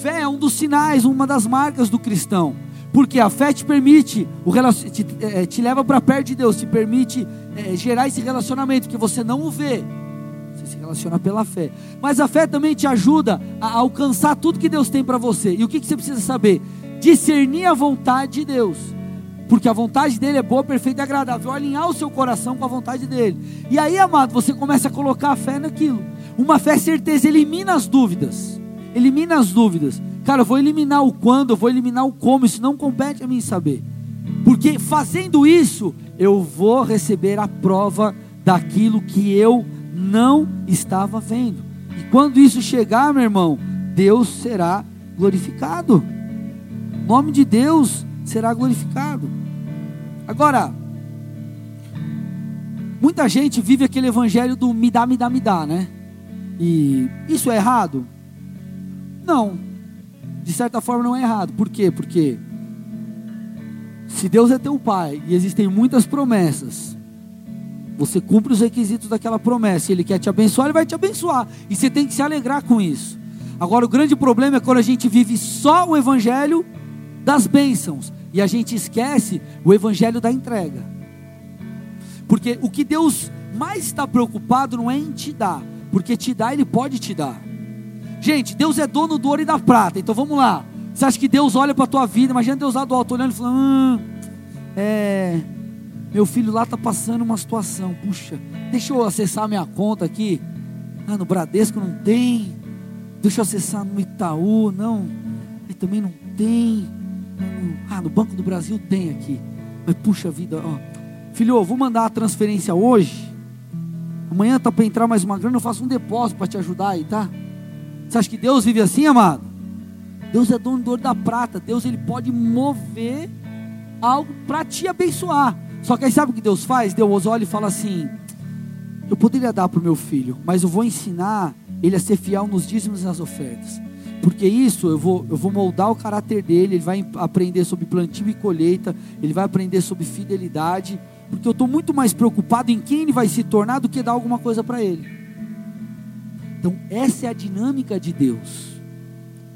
Fé é um dos sinais, uma das marcas do cristão. Porque a fé te permite, o te, é, te leva para perto de Deus, te permite é, gerar esse relacionamento que você não o vê, você se relaciona pela fé. Mas a fé também te ajuda a alcançar tudo que Deus tem para você. E o que, que você precisa saber? Discernir a vontade de Deus. Porque a vontade dele é boa, perfeita e agradável. Alinhar o seu coração com a vontade dele. E aí, amado, você começa a colocar a fé naquilo. Uma fé certeza elimina as dúvidas. Elimina as dúvidas. Cara, eu vou eliminar o quando, eu vou eliminar o como. Isso não compete a mim saber. Porque fazendo isso, eu vou receber a prova daquilo que eu não estava vendo. E quando isso chegar, meu irmão, Deus será glorificado. O nome de Deus será glorificado. Agora, muita gente vive aquele evangelho do me dá, me dá, me dá, né? E isso é errado? Não. De certa forma não é errado. Por quê? Porque se Deus é teu pai e existem muitas promessas, você cumpre os requisitos daquela promessa, e Ele quer te abençoar, Ele vai te abençoar, e você tem que se alegrar com isso. Agora, o grande problema é quando a gente vive só o evangelho das bênçãos e a gente esquece o evangelho da entrega, porque o que Deus mais está preocupado não é em te dar, porque te dar, Ele pode te dar. Gente, Deus é dono do ouro e da prata, então vamos lá. Você acha que Deus olha para a tua vida? Imagina Deus lá do alto olhando e falando: hum, é, meu filho lá está passando uma situação. Puxa, deixa eu acessar minha conta aqui. Ah, no Bradesco não tem. Deixa eu acessar no Itaú. Não, e também não tem. Ah, no Banco do Brasil tem aqui. Mas puxa vida, ó. Filho, vou mandar a transferência hoje. Amanhã tá para entrar mais uma grana, eu faço um depósito para te ajudar aí, tá? Você acha que Deus vive assim, amado? Deus é dono do ouro da prata. Deus ele pode mover algo para te abençoar. Só que aí sabe o que Deus faz? Deus olha e fala assim: Eu poderia dar para o meu filho, mas eu vou ensinar ele a ser fiel nos dízimos e nas ofertas. Porque isso eu vou, eu vou moldar o caráter dele, ele vai aprender sobre plantio e colheita, ele vai aprender sobre fidelidade, porque eu estou muito mais preocupado em quem ele vai se tornar do que dar alguma coisa para ele. Então, essa é a dinâmica de Deus.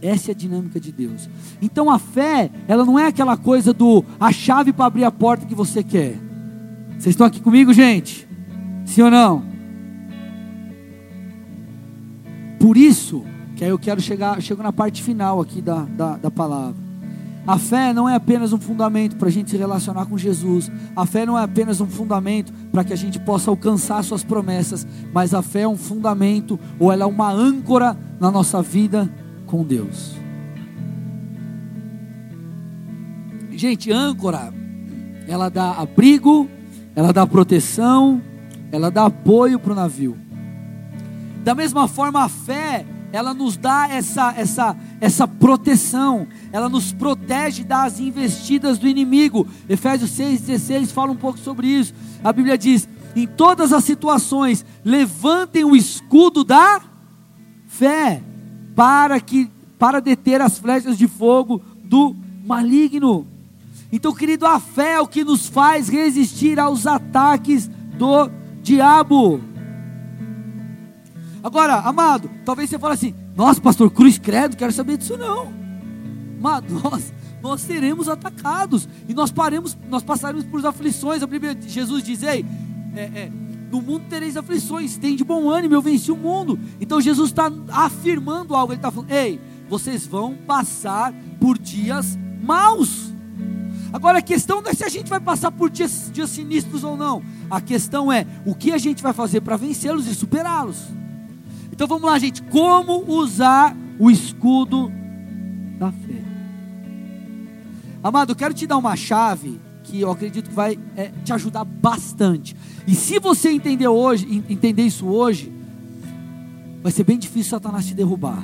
Essa é a dinâmica de Deus. Então a fé, ela não é aquela coisa do a chave para abrir a porta que você quer. Vocês estão aqui comigo, gente? Sim ou não? Por isso, que aí eu quero chegar, chego na parte final aqui da, da, da palavra. A fé não é apenas um fundamento para a gente se relacionar com Jesus. A fé não é apenas um fundamento para que a gente possa alcançar suas promessas. Mas a fé é um fundamento, ou ela é uma âncora na nossa vida com Deus. Gente, âncora, ela dá abrigo, ela dá proteção, ela dá apoio para o navio. Da mesma forma, a fé, ela nos dá essa, essa, essa proteção, ela nos protege das investidas do inimigo. Efésios 6,16 fala um pouco sobre isso. A Bíblia diz: em todas as situações, levantem o escudo da fé para que para deter as flechas de fogo do maligno. Então, querido, a fé é o que nos faz resistir aos ataques do diabo. Agora, amado, talvez você fale assim: Nossa, pastor Cruz, credo, quero saber disso não. Amado, nós, nós seremos atacados e nós paremos, nós passaremos por aflições. A Bíblia, Jesus diz: Ei, é, é, no mundo tereis aflições, tem de bom ânimo, eu venci o mundo. Então Jesus está afirmando algo, ele está falando, ei, vocês vão passar por dias maus. Agora a questão não é se a gente vai passar por dias, dias sinistros ou não. A questão é o que a gente vai fazer para vencê-los e superá-los. Então vamos lá, gente. Como usar o escudo da fé? Amado, eu quero te dar uma chave que eu acredito que vai é, te ajudar bastante. E se você entender hoje, entender isso hoje, vai ser bem difícil Satanás te derrubar.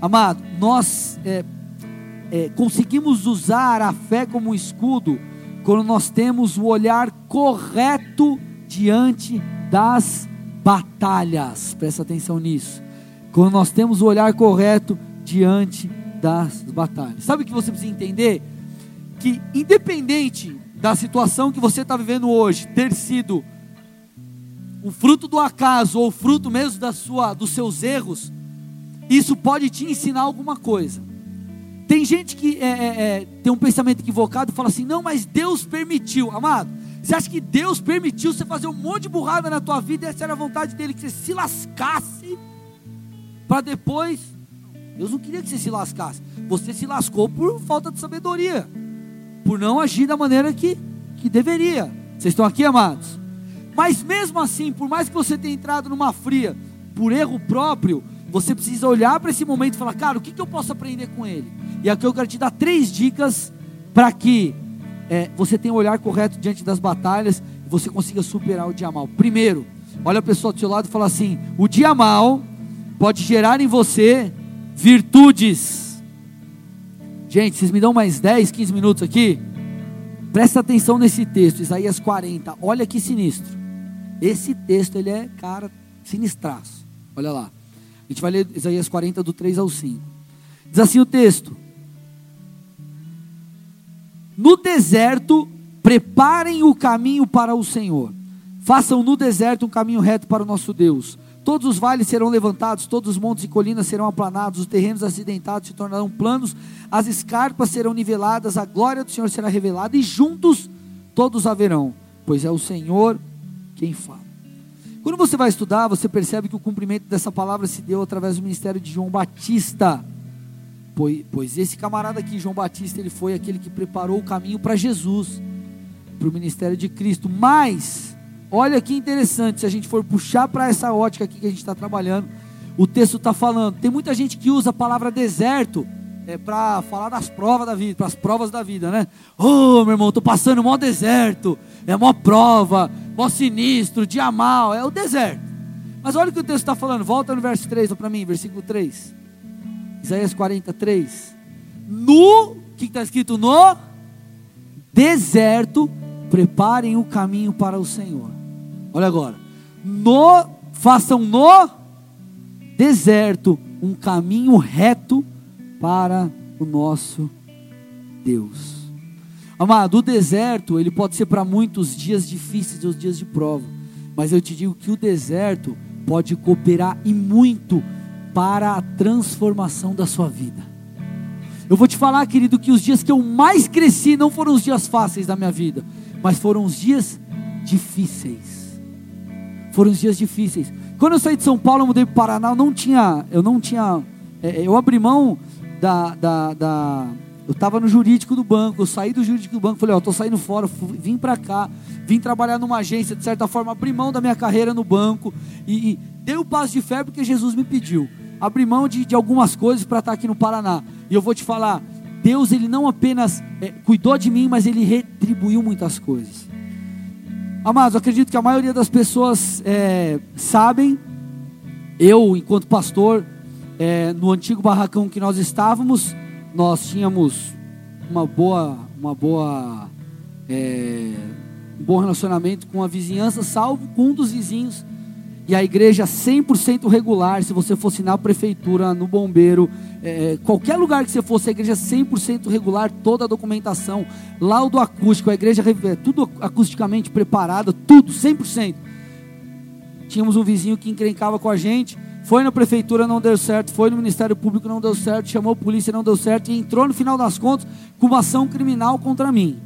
Amado, nós é, é, conseguimos usar a fé como um escudo quando nós temos o olhar correto diante das batalhas. Presta atenção nisso. Quando nós temos o olhar correto diante das batalhas. Sabe o que você precisa entender? Que independente da situação que você está vivendo hoje ter sido o fruto do acaso ou fruto mesmo da sua, dos seus erros, isso pode te ensinar alguma coisa. Tem gente que é, é, é, tem um pensamento equivocado e fala assim: não, mas Deus permitiu, amado. Você acha que Deus permitiu você fazer um monte de burrada na tua vida essa era a vontade dele, que você se lascasse para depois. Deus não queria que você se lascasse. Você se lascou por falta de sabedoria, por não agir da maneira que, que deveria. Vocês estão aqui, amados? Mas mesmo assim, por mais que você tenha entrado numa fria por erro próprio, você precisa olhar para esse momento e falar, cara, o que, que eu posso aprender com ele? E aqui eu quero te dar três dicas para que é, você tenha o um olhar correto diante das batalhas e você consiga superar o dia mal. Primeiro, olha a pessoa do seu lado e fala assim: o dia mal pode gerar em você virtudes. Gente, vocês me dão mais 10, 15 minutos aqui? Presta atenção nesse texto, Isaías 40. Olha que sinistro. Esse texto ele é, cara, sinistraço. Olha lá. A gente vai ler Isaías 40 do 3 ao 5. Diz assim o texto: no deserto, preparem o caminho para o Senhor. Façam no deserto um caminho reto para o nosso Deus. Todos os vales serão levantados, todos os montes e colinas serão aplanados, os terrenos acidentados se tornarão planos, as escarpas serão niveladas, a glória do Senhor será revelada e juntos todos haverão, pois é o Senhor quem fala. Quando você vai estudar, você percebe que o cumprimento dessa palavra se deu através do ministério de João Batista. Pois, pois esse camarada aqui, João Batista, ele foi aquele que preparou o caminho para Jesus, para o ministério de Cristo. Mas, olha que interessante, se a gente for puxar para essa ótica aqui que a gente está trabalhando, o texto está falando. Tem muita gente que usa a palavra deserto é, para falar das provas da vida, para as provas da vida, né? Ô oh, meu irmão, estou passando mó deserto, é mó prova, mó sinistro, dia mal, é o deserto. Mas olha o que o texto está falando, volta no verso 3 para mim, versículo 3. Isaías 43. No, que está escrito? No deserto, preparem o caminho para o Senhor. Olha agora. No, façam no deserto um caminho reto para o nosso Deus. Amado, o deserto, ele pode ser para muitos dias difíceis, os dias de prova. Mas eu te digo que o deserto pode cooperar e muito para a transformação da sua vida. Eu vou te falar, querido, que os dias que eu mais cresci não foram os dias fáceis da minha vida, mas foram os dias difíceis. Foram os dias difíceis. Quando eu saí de São Paulo, eu mudei para o Paraná, eu não tinha, eu não tinha, é, eu abri mão da, da, da eu estava no jurídico do banco, eu saí do jurídico do banco, falei, ó, oh, estou saindo fora, vim para cá, vim trabalhar numa agência, de certa forma, abri mão da minha carreira no banco e, e dei o passo de fé porque Jesus me pediu abrir mão de, de algumas coisas para estar tá aqui no Paraná. E eu vou te falar, Deus ele não apenas é, cuidou de mim, mas ele retribuiu muitas coisas. Amados, acredito que a maioria das pessoas é, sabem, eu, enquanto pastor, é, no antigo barracão que nós estávamos, nós tínhamos uma boa, uma boa, é, um bom relacionamento com a vizinhança, salvo com um dos vizinhos e a igreja 100% regular, se você fosse na prefeitura, no bombeiro, é, qualquer lugar que você fosse, a igreja 100% regular, toda a documentação, laudo acústico, a igreja é, tudo acusticamente preparada, tudo, 100%. Tínhamos um vizinho que encrencava com a gente, foi na prefeitura, não deu certo, foi no Ministério Público, não deu certo, chamou a polícia, não deu certo, e entrou no final das contas com uma ação criminal contra mim.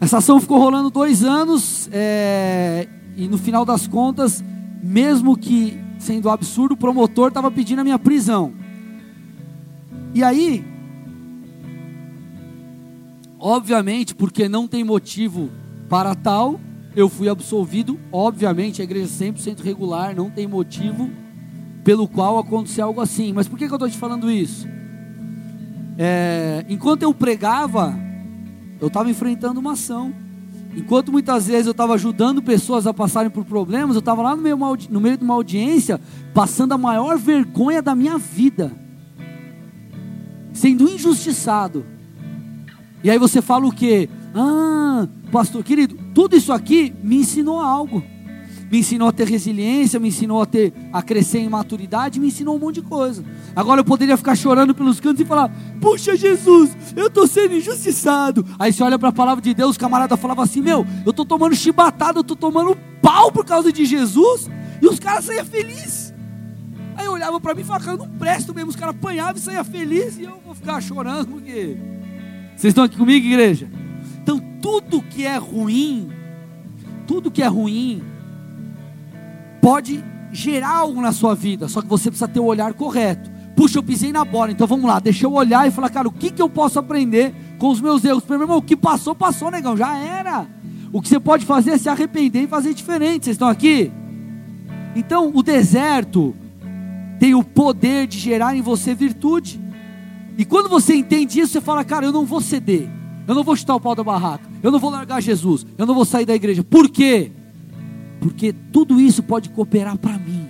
Essa ação ficou rolando dois anos, é, e no final das contas, mesmo que sendo absurdo, o promotor estava pedindo a minha prisão. E aí, obviamente, porque não tem motivo para tal, eu fui absolvido. Obviamente, a igreja 100% regular, não tem motivo pelo qual aconteceu algo assim. Mas por que, que eu estou te falando isso? É, enquanto eu pregava, eu estava enfrentando uma ação. Enquanto muitas vezes eu estava ajudando pessoas a passarem por problemas, eu estava lá no meio, no meio de uma audiência, passando a maior vergonha da minha vida, sendo injustiçado. E aí você fala o quê? Ah, pastor querido, tudo isso aqui me ensinou algo me ensinou a ter resiliência, me ensinou a ter a crescer em maturidade, me ensinou um monte de coisa. Agora eu poderia ficar chorando pelos cantos e falar: "Puxa Jesus, eu estou sendo injustiçado". Aí você olha para a palavra de Deus, o camarada falava assim: "Meu, eu estou tomando chibatada, eu estou tomando pau por causa de Jesus", e os caras saíam felizes. Aí eu olhava para mim e falava: "Eu não presto mesmo". Os caras apanhavam e saíam felizes e eu vou ficar chorando porque vocês estão aqui comigo, igreja? tudo que é ruim, tudo que é ruim, pode gerar algo na sua vida, só que você precisa ter o olhar correto. Puxa, eu pisei na bola, então vamos lá, deixa eu olhar e falar, cara, o que, que eu posso aprender com os meus erros? Meu irmão, o que passou, passou, negão, já era. O que você pode fazer é se arrepender e fazer diferente. Vocês estão aqui? Então, o deserto tem o poder de gerar em você virtude. E quando você entende isso, você fala, cara, eu não vou ceder. Eu não vou chutar o pau da barraca. Eu não vou largar Jesus. Eu não vou sair da igreja. Por quê? Porque tudo isso pode cooperar para mim.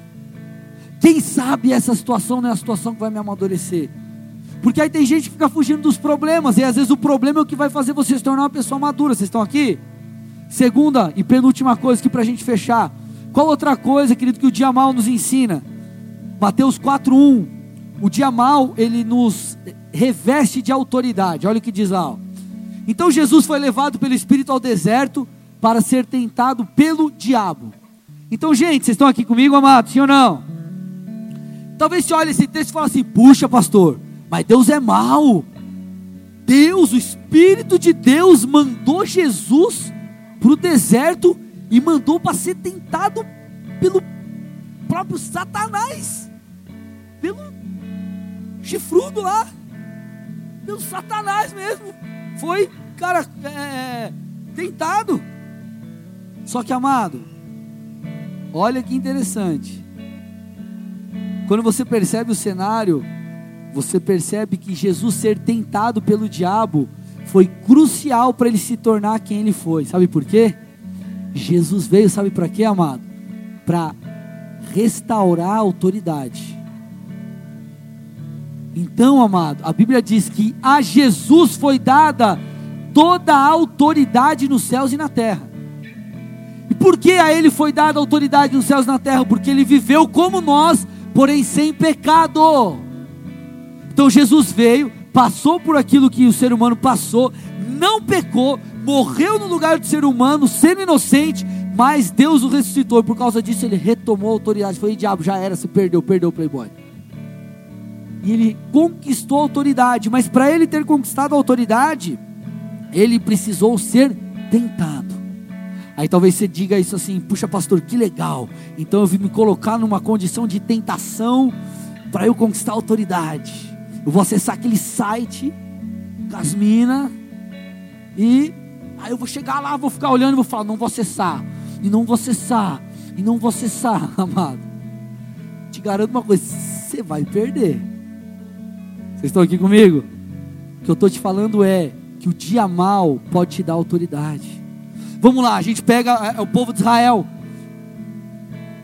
Quem sabe essa situação não é a situação que vai me amadurecer. Porque aí tem gente que fica fugindo dos problemas. E às vezes o problema é o que vai fazer você se tornar uma pessoa madura. Vocês estão aqui? Segunda e penúltima coisa que para a gente fechar. Qual outra coisa, querido, que o dia mal nos ensina? Mateus 4.1. O dia mal, ele nos reveste de autoridade. Olha o que diz lá. Então Jesus foi levado pelo Espírito ao deserto para ser tentado pelo diabo. Então, gente, vocês estão aqui comigo, amados? Sim ou não? Talvez você olhe esse texto e fale assim: puxa, pastor, mas Deus é mau. Deus, o Espírito de Deus, mandou Jesus para o deserto e mandou para ser tentado pelo próprio Satanás, pelo chifrudo lá, pelo Satanás mesmo foi, cara, é, tentado. Só que, amado, olha que interessante. Quando você percebe o cenário, você percebe que Jesus ser tentado pelo diabo foi crucial para ele se tornar quem ele foi. Sabe por quê? Jesus veio, sabe para quê, amado? Para restaurar a autoridade. Então, amado, a Bíblia diz que a Jesus foi dada toda a autoridade nos céus e na terra. E por que a ele foi dada autoridade nos céus e na terra? Porque ele viveu como nós, porém sem pecado. Então Jesus veio, passou por aquilo que o ser humano passou, não pecou, morreu no lugar do ser humano, sendo inocente, mas Deus o ressuscitou, e por causa disso ele retomou a autoridade. Foi, diabo, já era, se perdeu, perdeu o playboy e ele conquistou a autoridade, mas para ele ter conquistado a autoridade, ele precisou ser tentado. Aí talvez você diga isso assim: puxa, pastor, que legal. Então eu vim me colocar numa condição de tentação para eu conquistar autoridade. Eu vou acessar aquele site, Casmina, e aí eu vou chegar lá, vou ficar olhando e vou falar: não vou acessar, e não vou acessar, e não vou acessar, amado. Te garanto uma coisa: você vai perder. Vocês estão aqui comigo? O que eu estou te falando é que o dia mal pode te dar autoridade. Vamos lá, a gente pega é, é, o povo de Israel,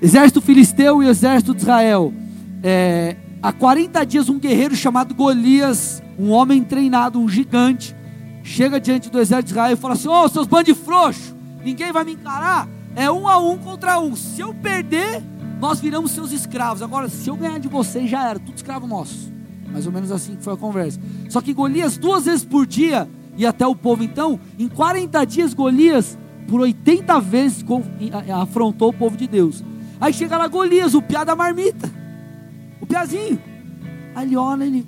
exército filisteu e exército de Israel. É, há 40 dias, um guerreiro chamado Golias, um homem treinado, um gigante, chega diante do exército de Israel e fala assim: Ô, oh, seus bandos frouxos, ninguém vai me encarar. É um a um contra um. Se eu perder, nós viramos seus escravos. Agora, se eu ganhar de vocês, já era, tudo escravo nosso. Mais ou menos assim que foi a conversa. Só que Golias duas vezes por dia e até o povo. Então, em 40 dias, Golias, por 80 vezes, afrontou o povo de Deus. Aí chega lá Golias, o piá da marmita. O piazinho. Aí ele olha, ele.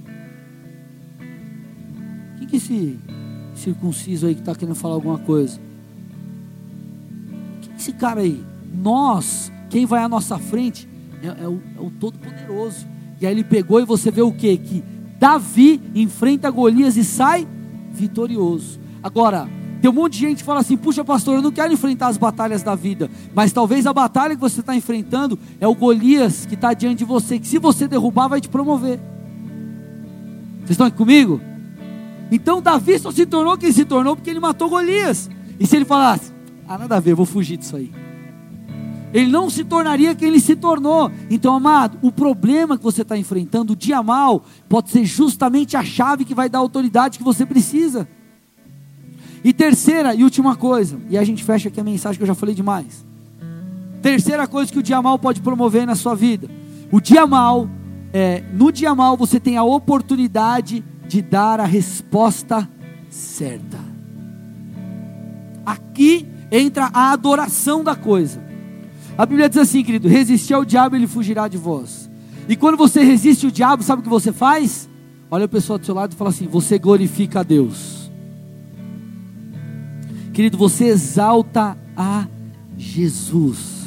Quem que é esse circunciso aí que está querendo falar alguma coisa? Quem é esse cara aí? Nós, quem vai à nossa frente, é, é o, é o Todo-Poderoso. E aí ele pegou e você vê o que? Que Davi enfrenta Golias e sai vitorioso. Agora, tem um monte de gente que fala assim: puxa, pastor, eu não quero enfrentar as batalhas da vida, mas talvez a batalha que você está enfrentando é o Golias que está diante de você, que se você derrubar, vai te promover. Vocês estão aqui comigo? Então, Davi só se tornou quem se tornou porque ele matou Golias. E se ele falasse: ah, nada a ver, eu vou fugir disso aí ele não se tornaria quem ele se tornou. Então, amado, o problema que você está enfrentando, o dia mal, pode ser justamente a chave que vai dar a autoridade que você precisa. E terceira e última coisa, e a gente fecha aqui a mensagem que eu já falei demais. Terceira coisa que o dia mal pode promover na sua vida. O dia mal, é, no dia mal você tem a oportunidade de dar a resposta certa. Aqui entra a adoração da coisa. A Bíblia diz assim, querido: resistir ao diabo, ele fugirá de vós. E quando você resiste o diabo, sabe o que você faz? Olha o pessoal do seu lado e fala assim: você glorifica a Deus. Querido, você exalta a Jesus.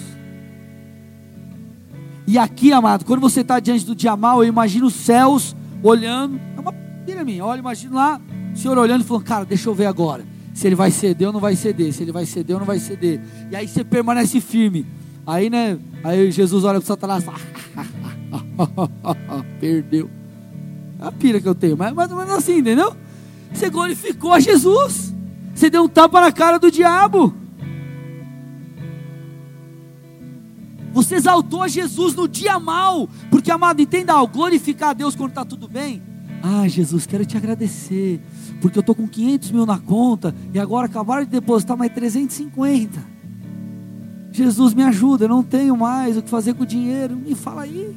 E aqui, amado, quando você está diante do dia mal, eu imagino os céus olhando. É uma pira minha. Olha, imagino lá o Senhor olhando e falando, cara, deixa eu ver agora. Se ele vai ceder ou não vai ceder. Se ele vai ceder ou não vai ceder. E aí você permanece firme. Aí, né? Aí Jesus olha para Satanás e fala: Perdeu. É a pira que eu tenho, mas mais ou menos assim, entendeu? Você glorificou a Jesus. Você deu um tapa na cara do diabo. Você exaltou Jesus no dia mal. Porque, amado, entenda algo: glorificar a Deus quando está tudo bem. Ah, Jesus, quero te agradecer. Porque eu estou com 500 mil na conta. E agora acabaram de depositar mais 350. Jesus me ajuda, eu não tenho mais o que fazer com o dinheiro. Me fala aí.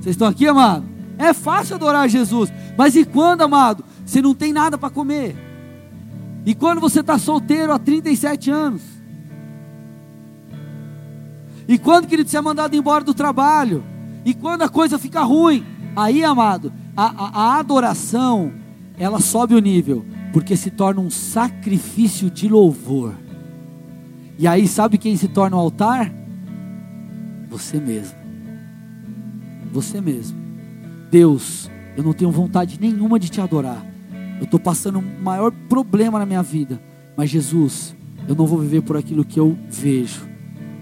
Vocês estão aqui, amado? É fácil adorar Jesus, mas e quando, amado, você não tem nada para comer? E quando você está solteiro há 37 anos? E quando, querido, você é mandado embora do trabalho? E quando a coisa fica ruim? Aí, amado, a, a, a adoração, ela sobe o nível, porque se torna um sacrifício de louvor. E aí, sabe quem se torna o altar? Você mesmo. Você mesmo. Deus, eu não tenho vontade nenhuma de te adorar. Eu estou passando o maior problema na minha vida. Mas Jesus, eu não vou viver por aquilo que eu vejo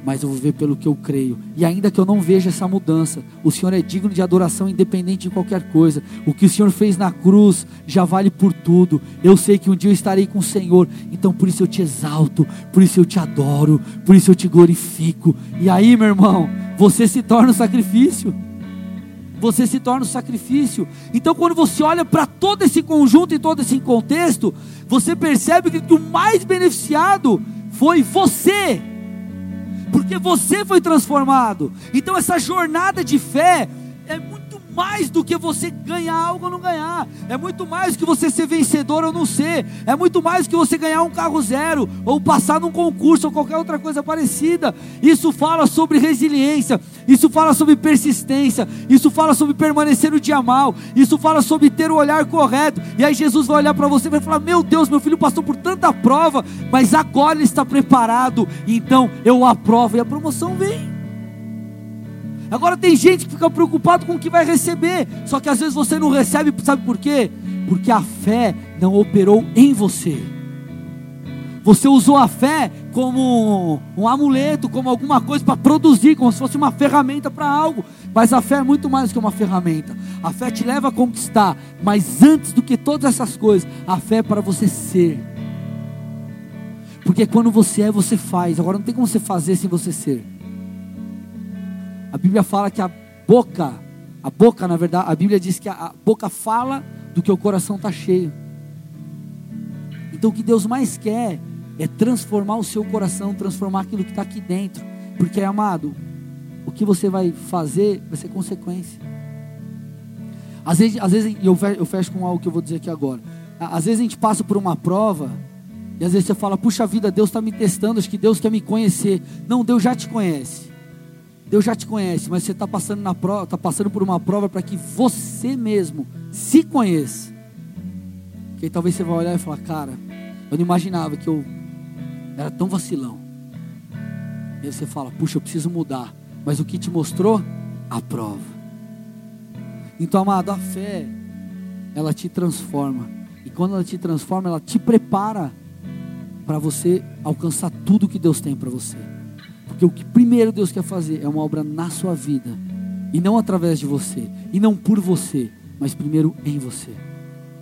mas eu vou ver pelo que eu creio. E ainda que eu não veja essa mudança, o Senhor é digno de adoração independente de qualquer coisa. O que o Senhor fez na cruz já vale por tudo. Eu sei que um dia eu estarei com o Senhor, então por isso eu te exalto, por isso eu te adoro, por isso eu te glorifico. E aí, meu irmão, você se torna o sacrifício. Você se torna o sacrifício. Então, quando você olha para todo esse conjunto e todo esse contexto, você percebe que o mais beneficiado foi você porque você foi transformado. Então essa jornada de fé é muito mais do que você ganhar algo ou não ganhar. É muito mais do que você ser vencedor ou não ser. É muito mais do que você ganhar um carro zero ou passar num concurso ou qualquer outra coisa parecida. Isso fala sobre resiliência. Isso fala sobre persistência. Isso fala sobre permanecer no dia mal. Isso fala sobre ter o olhar correto. E aí Jesus vai olhar para você e vai falar: Meu Deus, meu filho passou por tanta prova, mas agora ele está preparado. Então eu aprovo e a promoção vem. Agora tem gente que fica preocupado com o que vai receber, só que às vezes você não recebe, sabe por quê? Porque a fé não operou em você. Você usou a fé como um amuleto, como alguma coisa para produzir, como se fosse uma ferramenta para algo. Mas a fé é muito mais que uma ferramenta. A fé te leva a conquistar. Mas antes do que todas essas coisas, a fé é para você ser. Porque quando você é, você faz. Agora não tem como você fazer sem você ser. A Bíblia fala que a boca, a boca, na verdade, a Bíblia diz que a boca fala do que o coração está cheio. Então o que Deus mais quer é transformar o seu coração, transformar aquilo que está aqui dentro. Porque, amado, o que você vai fazer vai ser consequência. Às vezes, às vezes eu, fecho, eu fecho com algo que eu vou dizer aqui agora. Às vezes a gente passa por uma prova e às vezes você fala, puxa vida, Deus está me testando, acho que Deus quer me conhecer. Não, Deus já te conhece. Deus já te conhece, mas você está passando, na prova, está passando por uma prova para que você mesmo se conheça. Que aí talvez você vai olhar e falar, cara, eu não imaginava que eu era tão vacilão. E aí você fala, puxa, eu preciso mudar. Mas o que te mostrou? A prova. Então, amado, a fé, ela te transforma. E quando ela te transforma, ela te prepara para você alcançar tudo que Deus tem para você. Porque o que primeiro Deus quer fazer é uma obra na sua vida. E não através de você. E não por você. Mas primeiro em você.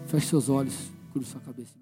Feche seus olhos, curva sua cabeça.